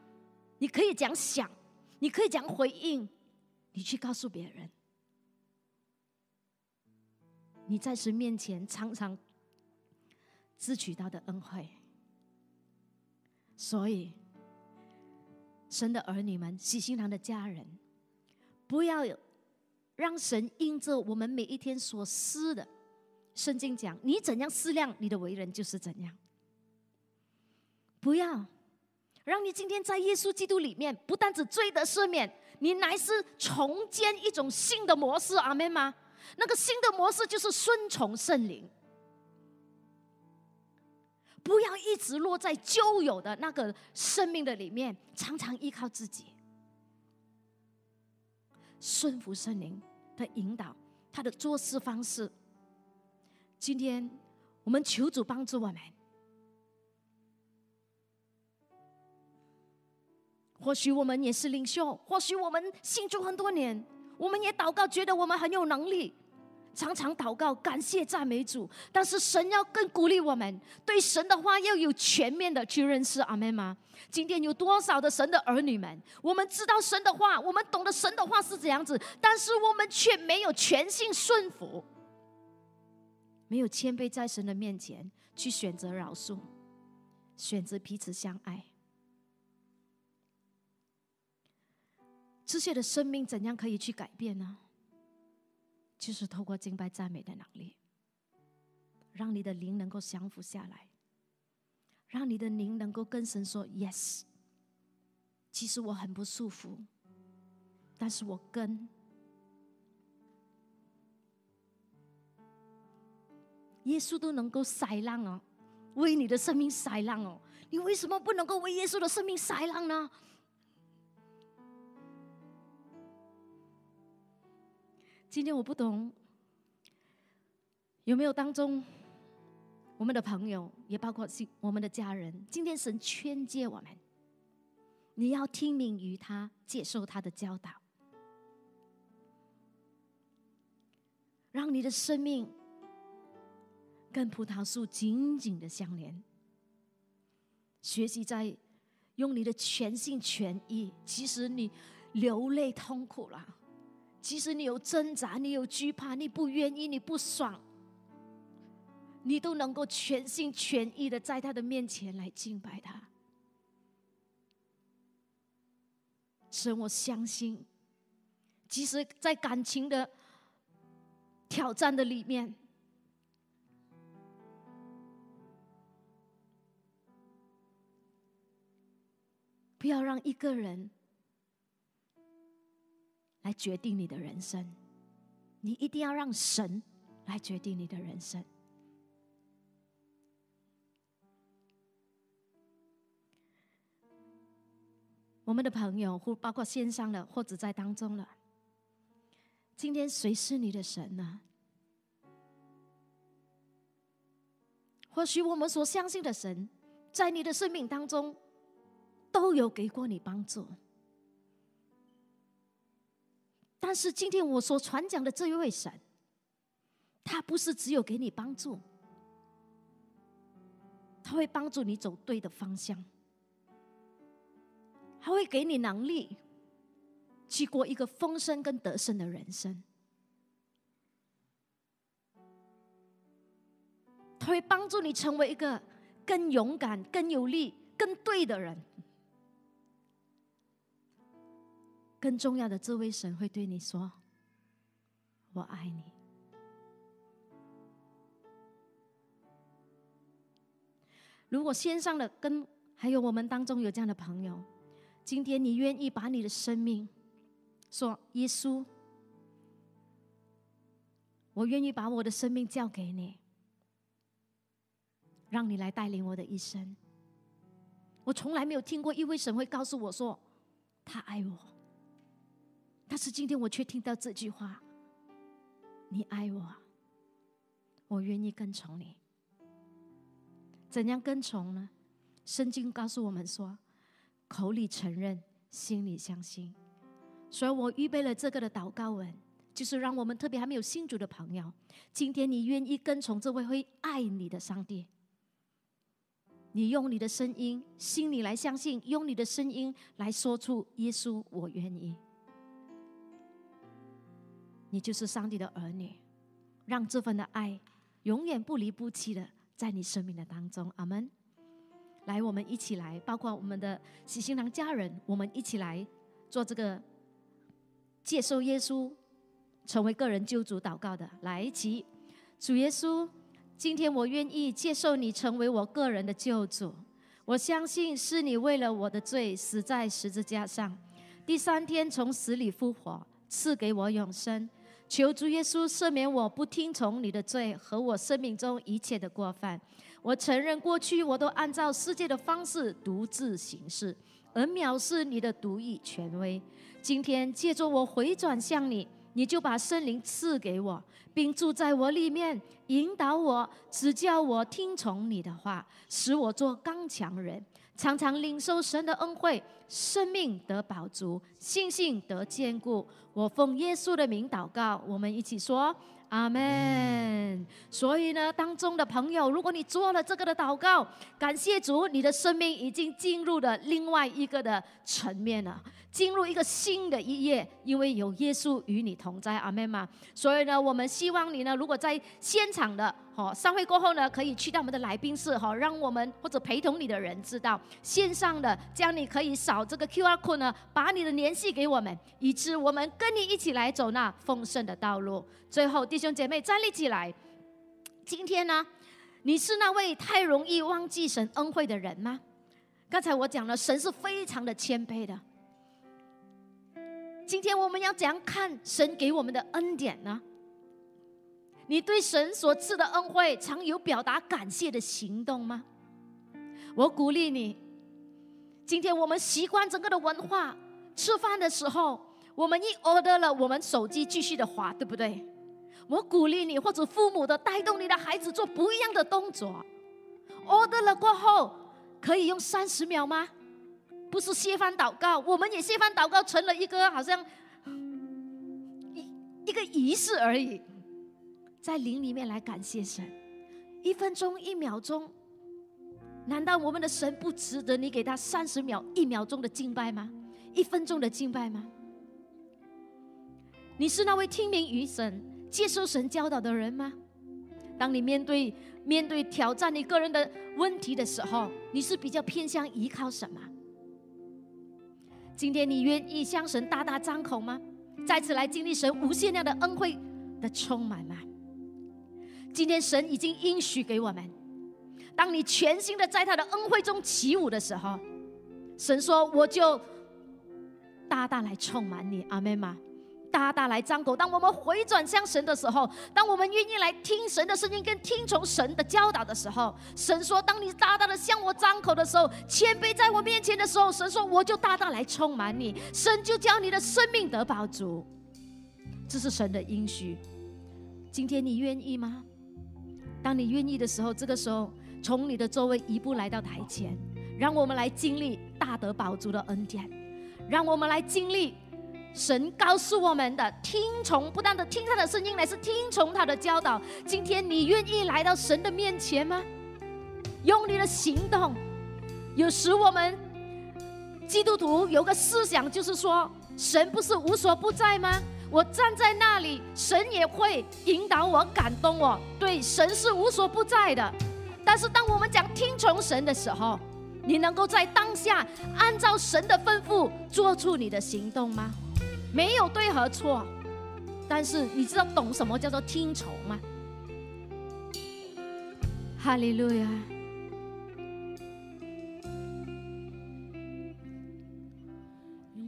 你可以这样想，你可以这样回应，你去告诉别人。你在神面前常常支取到的恩惠。所以，神的儿女们，喜心堂的家人，不要让神因着我们每一天所思的。圣经讲，你怎样思量，你的为人就是怎样。不要让你今天在耶稣基督里面，不但只罪得赦免，你乃是重建一种新的模式。阿门吗？那个新的模式就是顺从圣灵，不要一直落在旧有的那个生命的里面，常常依靠自己，顺服圣灵的引导，他的做事方式。今天我们求主帮助我们。或许我们也是领袖，或许我们信主很多年，我们也祷告，觉得我们很有能力，常常祷告，感谢赞美主。但是神要更鼓励我们，对神的话要有全面的去认识。阿门吗？今天有多少的神的儿女们，我们知道神的话，我们懂得神的话是怎样子，但是我们却没有全心顺服。没有谦卑在神的面前去选择饶恕，选择彼此相爱，这些的生命怎样可以去改变呢？就是透过敬拜赞美的能力，让你的灵能够降服下来，让你的灵能够跟神说 “yes”。其实我很不舒服，但是我跟。耶稣都能够塞浪哦，为你的生命塞浪哦，你为什么不能够为耶稣的生命塞浪呢？今天我不懂，有没有当中我们的朋友，也包括是我们的家人，今天神劝诫我们，你要听命于他，接受他的教导，让你的生命。跟葡萄树紧紧的相连，学习在用你的全心全意。即使你流泪痛苦了，即使你有挣扎，你有惧怕，你不愿意，你不爽，你都能够全心全意的在他的面前来敬拜他。神，我相信，即使在感情的挑战的里面。不要让一个人来决定你的人生，你一定要让神来决定你的人生。我们的朋友，或包括线上的，或者在当中了，今天谁是你的神呢？或许我们所相信的神，在你的生命当中。都有给过你帮助，但是今天我所传讲的这一位神，他不是只有给你帮助，他会帮助你走对的方向，他会给你能力去过一个丰盛跟得胜的人生，他会帮助你成为一个更勇敢、更有力、更对的人。更重要的，这位神会对你说：“我爱你。”如果线上的跟还有我们当中有这样的朋友，今天你愿意把你的生命说：“耶稣，我愿意把我的生命交给你，让你来带领我的一生。”我从来没有听过一位神会告诉我说：“他爱我。”但是今天我却听到这句话：“你爱我，我愿意跟从你。”怎样跟从呢？圣经告诉我们说：“口里承认，心里相信。”所以我预备了这个的祷告文，就是让我们特别还没有信主的朋友，今天你愿意跟从这位会爱你的上帝？你用你的声音，心里来相信，用你的声音来说出：“耶稣，我愿意。”你就是上帝的儿女。让这份的爱永远不离不弃的在你生命的当中。阿门。来，我们一起来，包括我们的喜新郎家人，我们一起来做这个接受耶稣成为个人救主祷告的。来，一起，主耶稣，今天我愿意接受你成为我个人的救主。我相信是你为了我的罪死在十字架上，第三天从死里复活，赐给我永生。求主耶稣赦免我不听从你的罪和我生命中一切的过犯。我承认过去我都按照世界的方式独自行事，而藐视你的独一权威。今天借着我回转向你，你就把圣灵赐给我，并住在我里面，引导我，指教我听从你的话，使我做刚强人，常常领受神的恩惠，生命得饱足，信心得坚固。我奉耶稣的名祷告，我们一起说。阿门。所以呢，当中的朋友，如果你做了这个的祷告，感谢主，你的生命已经进入了另外一个的层面了。进入一个新的一页，因为有耶稣与你同在，阿门嘛？所以呢，我们希望你呢，如果在现场的，哦，散会过后呢，可以去到我们的来宾室，哈，让我们或者陪同你的人知道，线上的，这样你可以扫这个 Q R code 呢，把你的联系给我们，以致我们跟你一起来走那丰盛的道路。最后，弟兄姐妹站立起来，今天呢，你是那位太容易忘记神恩惠的人吗？刚才我讲了，神是非常的谦卑的。今天我们要怎样看神给我们的恩典呢？你对神所赐的恩惠常有表达感谢的行动吗？我鼓励你，今天我们习惯整个的文化，吃饭的时候，我们一 order 了，我们手机继续的滑，对不对？我鼓励你，或者父母的带动你的孩子做不一样的动作，order 了过后，可以用三十秒吗？不是谢饭祷告，我们也谢饭祷告成了一个好像一一个仪式而已，在灵里面来感谢神，一分钟一秒钟，难道我们的神不值得你给他三十秒一秒钟的敬拜吗？一分钟的敬拜吗？你是那位听命于神、接受神教导的人吗？当你面对面对挑战你个人的问题的时候，你是比较偏向依靠什么？今天你愿意向神大大张口吗？再次来经历神无限量的恩惠的充满吗？今天神已经应许给我们，当你全心的在他的恩惠中起舞的时候，神说我就大大来充满你，阿门吗？大大来张口。当我们回转向神的时候，当我们愿意来听神的声音，跟听从神的教导的时候，神说：“当你大大的向我张口的时候，谦卑在我面前的时候，神说我就大大来充满你，神就叫你的生命得饱足。”这是神的应许。今天你愿意吗？当你愿意的时候，这个时候从你的座位一步来到台前，让我们来经历大德宝足的恩典，让我们来经历。神告诉我们的：听从，不断的听他的声音，乃是听从他的教导。今天你愿意来到神的面前吗？用你的行动。有时我们基督徒有个思想，就是说，神不是无所不在吗？我站在那里，神也会引导我、感动我。对，神是无所不在的。但是当我们讲听从神的时候，你能够在当下按照神的吩咐做出你的行动吗？没有对和错，但是你知道懂什么叫做听从吗？哈利路亚！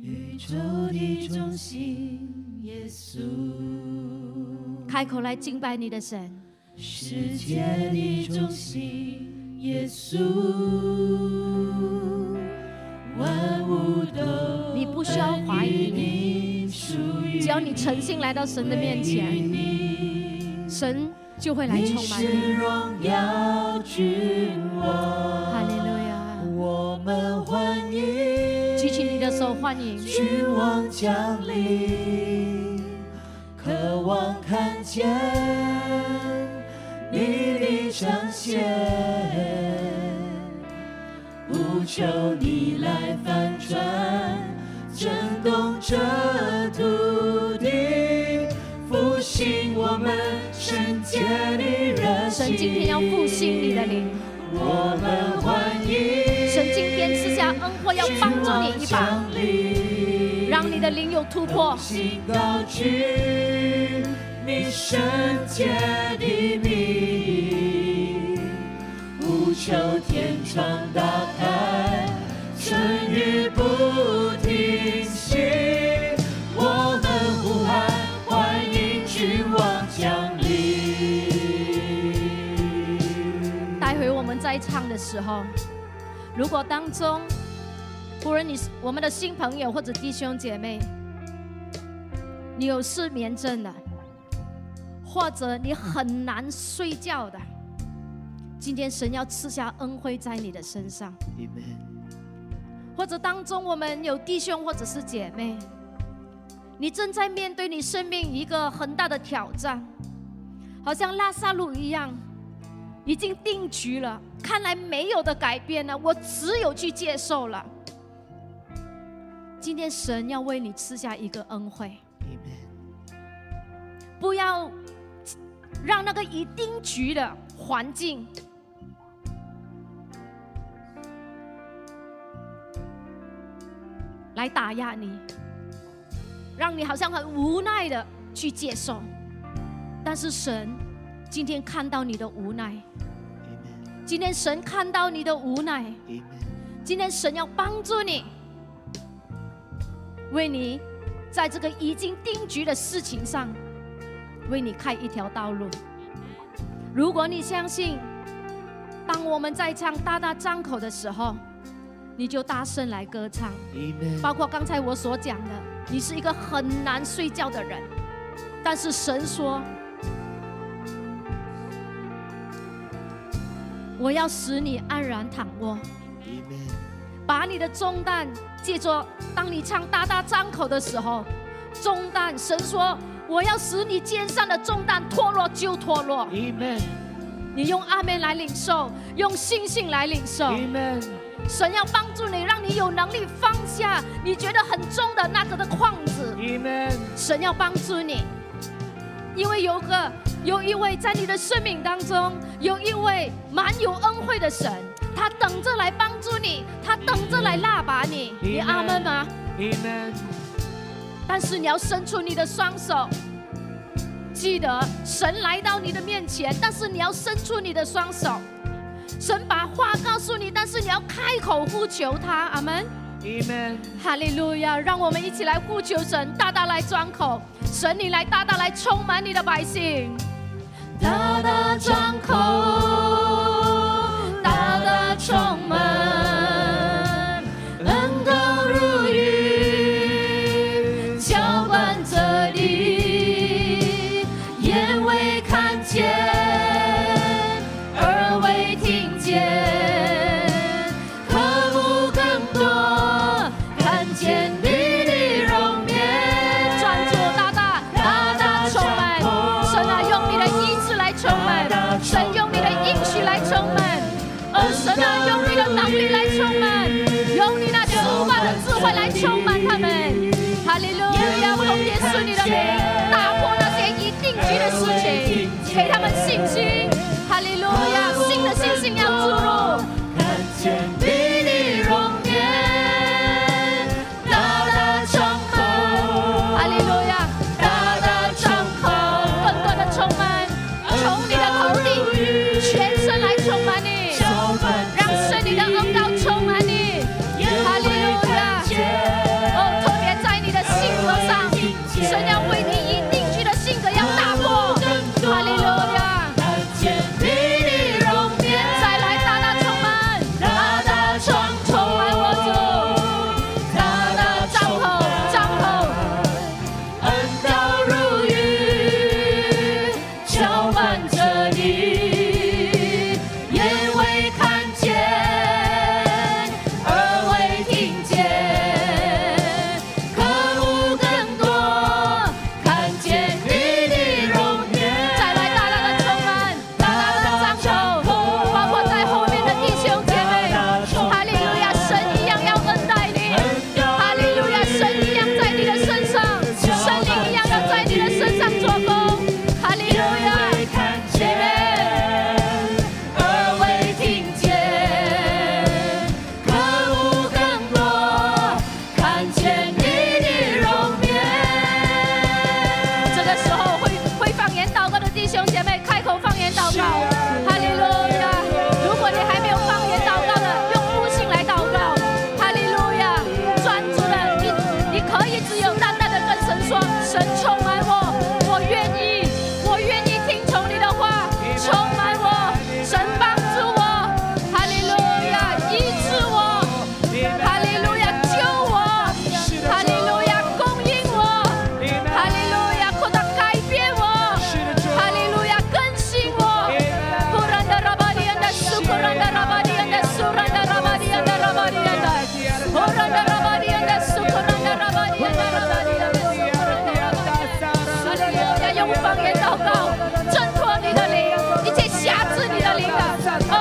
宇宙的中心，耶稣，开口来敬拜你的神。世界的中心，耶稣，万物都你不需要怀疑你。只要你诚心来到神的面前，神就会来充满你。哈利路亚！我们欢迎，的手欢迎。君王降临，渴望看见你的彰显，不求你来翻转。震动这土地，复兴我们神。神今天要复兴你的灵，我们欢迎。神今天赐下恩惠，要帮助你一把，让你的灵有突破。你圣洁的名，无求天窗打开，春雨不的时候，如果当中，无论你是我们的新朋友或者弟兄姐妹，你有失眠症的，或者你很难睡觉的，今天神要赐下恩惠在你的身上。Amen。或者当中我们有弟兄或者是姐妹，你正在面对你生命一个很大的挑战，好像拉萨路一样，已经定局了，看来没有的改变了，我只有去接受了。今天神要为你赐下一个恩惠，不要让那个已定局的环境来打压你，让你好像很无奈的去接受。但是神今天看到你的无奈。今天神看到你的无奈，今天神要帮助你，为你在这个已经定局的事情上，为你开一条道路。如果你相信，当我们在唱大大张口的时候，你就大声来歌唱。包括刚才我所讲的，你是一个很难睡觉的人，但是神说，我要使你安然躺卧。把你的重担借着，当你唱大大张口的时候，重担，神说我要使你肩上的重担脱落就脱落。你用阿门来领受，用信心来领受。神要帮助你，让你有能力放下你觉得很重的那个的框子。神要帮助你，因为有个有一位在你的生命当中，有一位满有恩惠的神，他等着来帮助你，他等着来拉拔你。你阿门吗？Amen。但是你要伸出你的双手，记得神来到你的面前，但是你要伸出你的双手。神把话告诉你，但是你要开口呼求他。阿门。Amen。哈利路亚！让我们一起来呼求神，大大来张口，神你来大大来充满你的百姓，大大张口，大大充满，充满你，让神你的恩膏充满 감사합니다.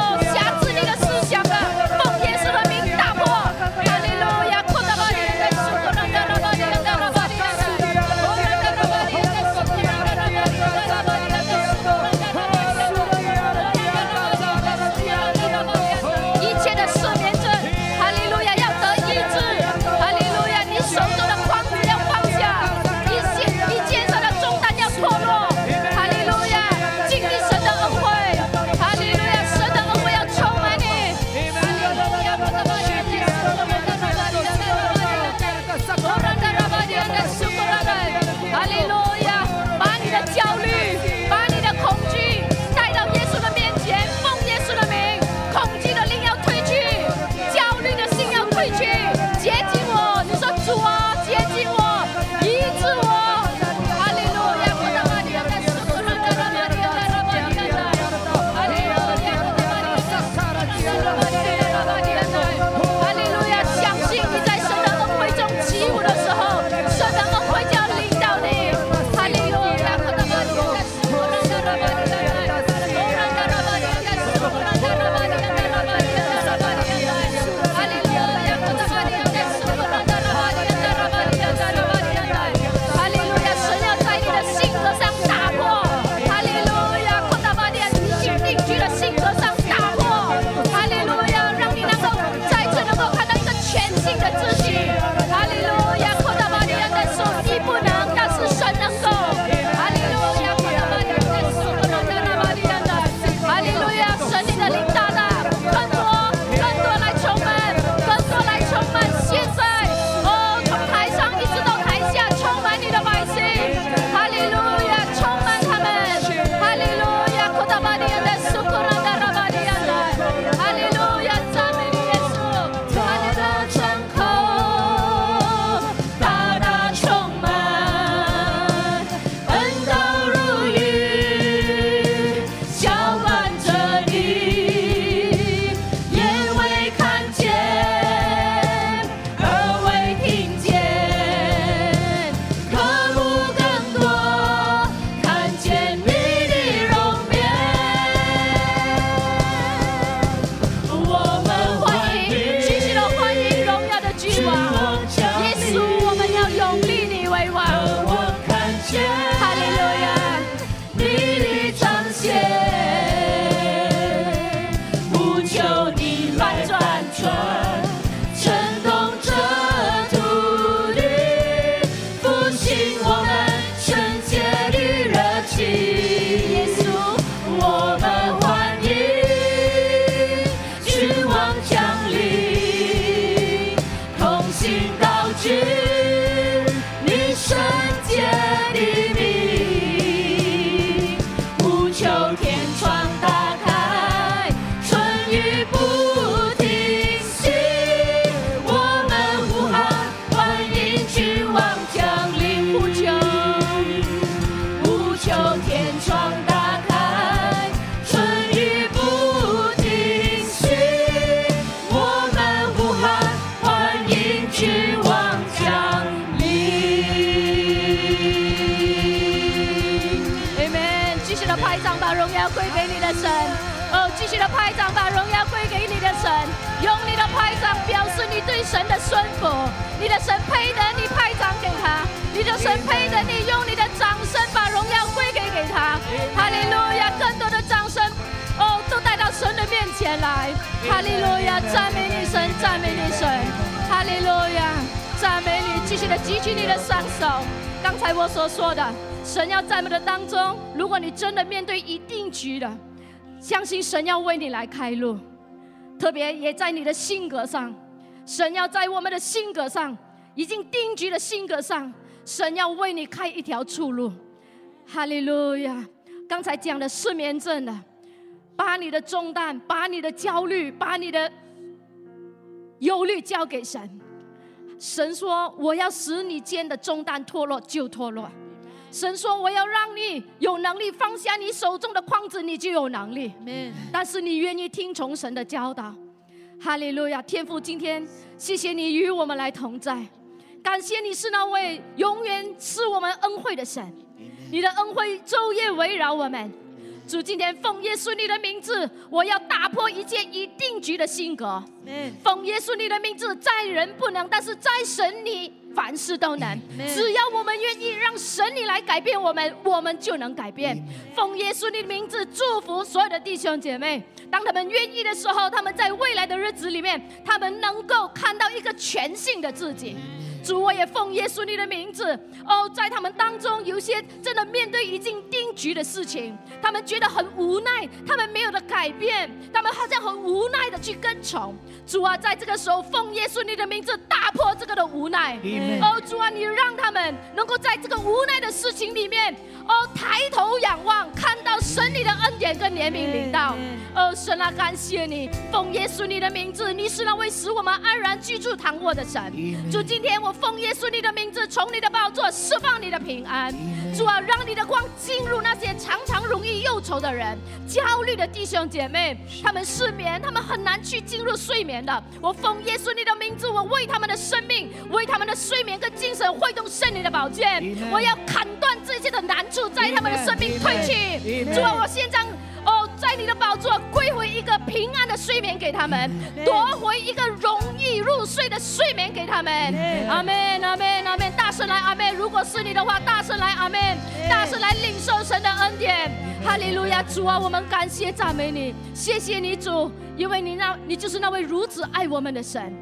前来。哈利路亚！赞美你神，赞美你神。哈利路亚！赞美你，继续的举起你的双手。刚才我所说的，神要在我们的当中，如果你真的面对一定局的，相信神要为你来开路，特别也在你的性格上，神要在我们的性格上，已经定局的性格上，神要为你开一条出路。哈利路亚！刚才讲的失眠症的，把你的重担、把你的焦虑、把你的忧虑交给神。神说：“我要使你肩的重担脱落，就脱落。”神说：“我要让你有能力放下你手中的框子，你就有能力。但是你愿意听从神的教导。哈利路亚！天父，今天谢谢你与我们来同在，感谢你是那位永远赐我们恩惠的神，你的恩惠昼夜围绕我们。主，今天奉耶稣你的名字，我要打破一切已定局的性格。奉耶稣你的名字，在人不能，但是在神你凡事都能。只要我们愿意让神你来改变我们，我们就能改变。奉耶稣你的名字，祝福所有的弟兄姐妹。当他们愿意的时候，他们在未来的日子里面，他们能够看到一个全新的自己。主，我也奉耶稣你的名字哦，在他们当中有些真的面对已经定局的事情，他们觉得很无奈，他们没有的改变，他们好像很无奈的去跟从。主啊，在这个时候奉耶稣你的名字打破这个的无奈。哦，主啊，你让他们能够在这个无奈的事情里面，哦，抬头仰望，看到神你的恩典跟怜悯领到。哦，神啊，感谢你，奉耶稣你的名字，你是那位使我们安然居住躺卧的神。主，今天我。我奉耶稣你的名字，从你的宝座释放你的平安。主啊，让你的光进入那些常常容易忧愁的人、焦虑的弟兄姐妹，他们失眠，他们很难去进入睡眠的。我奉耶稣你的名字，我为他们的生命、为他们的睡眠跟精神挥动圣灵的宝剑，我要砍断这些的难处，在他们的生命退去。主啊，我现在。哦，在你的宝座归回一个平安的睡眠给他们，夺回一个容易入睡的睡眠给他们。阿门，阿门，阿门！大声来，阿门！如果是你的话，大声来，阿门！大声来领受神的恩典。哈利路亚，主啊，我们感谢赞美你，谢谢你主，因为你那，你就是那位如此爱我们的神。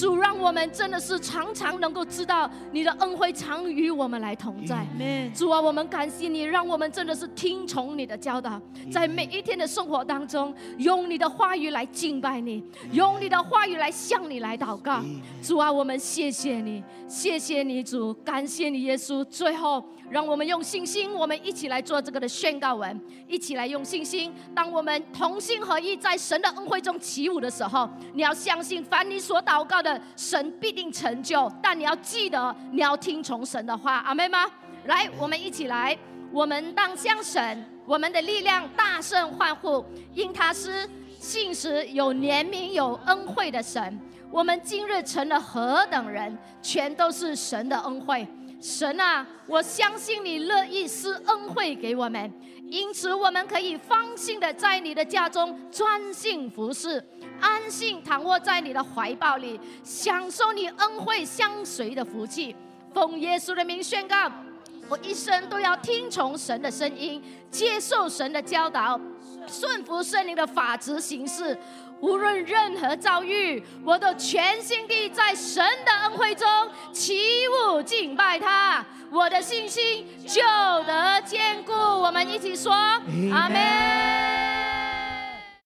主让我们真的是常常能够知道你的恩惠常与我们来同在。主啊，我们感谢你，让我们真的是听从你的教导，在每一天的生活当中，用你的话语来敬拜你，用你的话语来向你来祷告。主啊，我们谢谢你，谢谢你，主，感谢你，耶稣。最后。让我们用信心，我们一起来做这个的宣告文，一起来用信心。当我们同心合一，在神的恩惠中起舞的时候，你要相信，凡你所祷告的，神必定成就。但你要记得，你要听从神的话，阿妹吗？来，我们一起来，我们当向神，我们的力量大声欢呼，因他是信实、有怜悯、有恩惠的神。我们今日成了何等人，全都是神的恩惠。神啊，我相信你乐意施恩惠给我们，因此我们可以放心的在你的家中专心服侍，安心躺卧在你的怀抱里，享受你恩惠相随的福气。奉耶稣的名宣告，我一生都要听从神的声音，接受神的教导，顺服圣灵的法则行事。无论任何遭遇，我都全心地在神的恩惠中起舞敬拜他，我的信心就得坚固。我们一起说，阿门。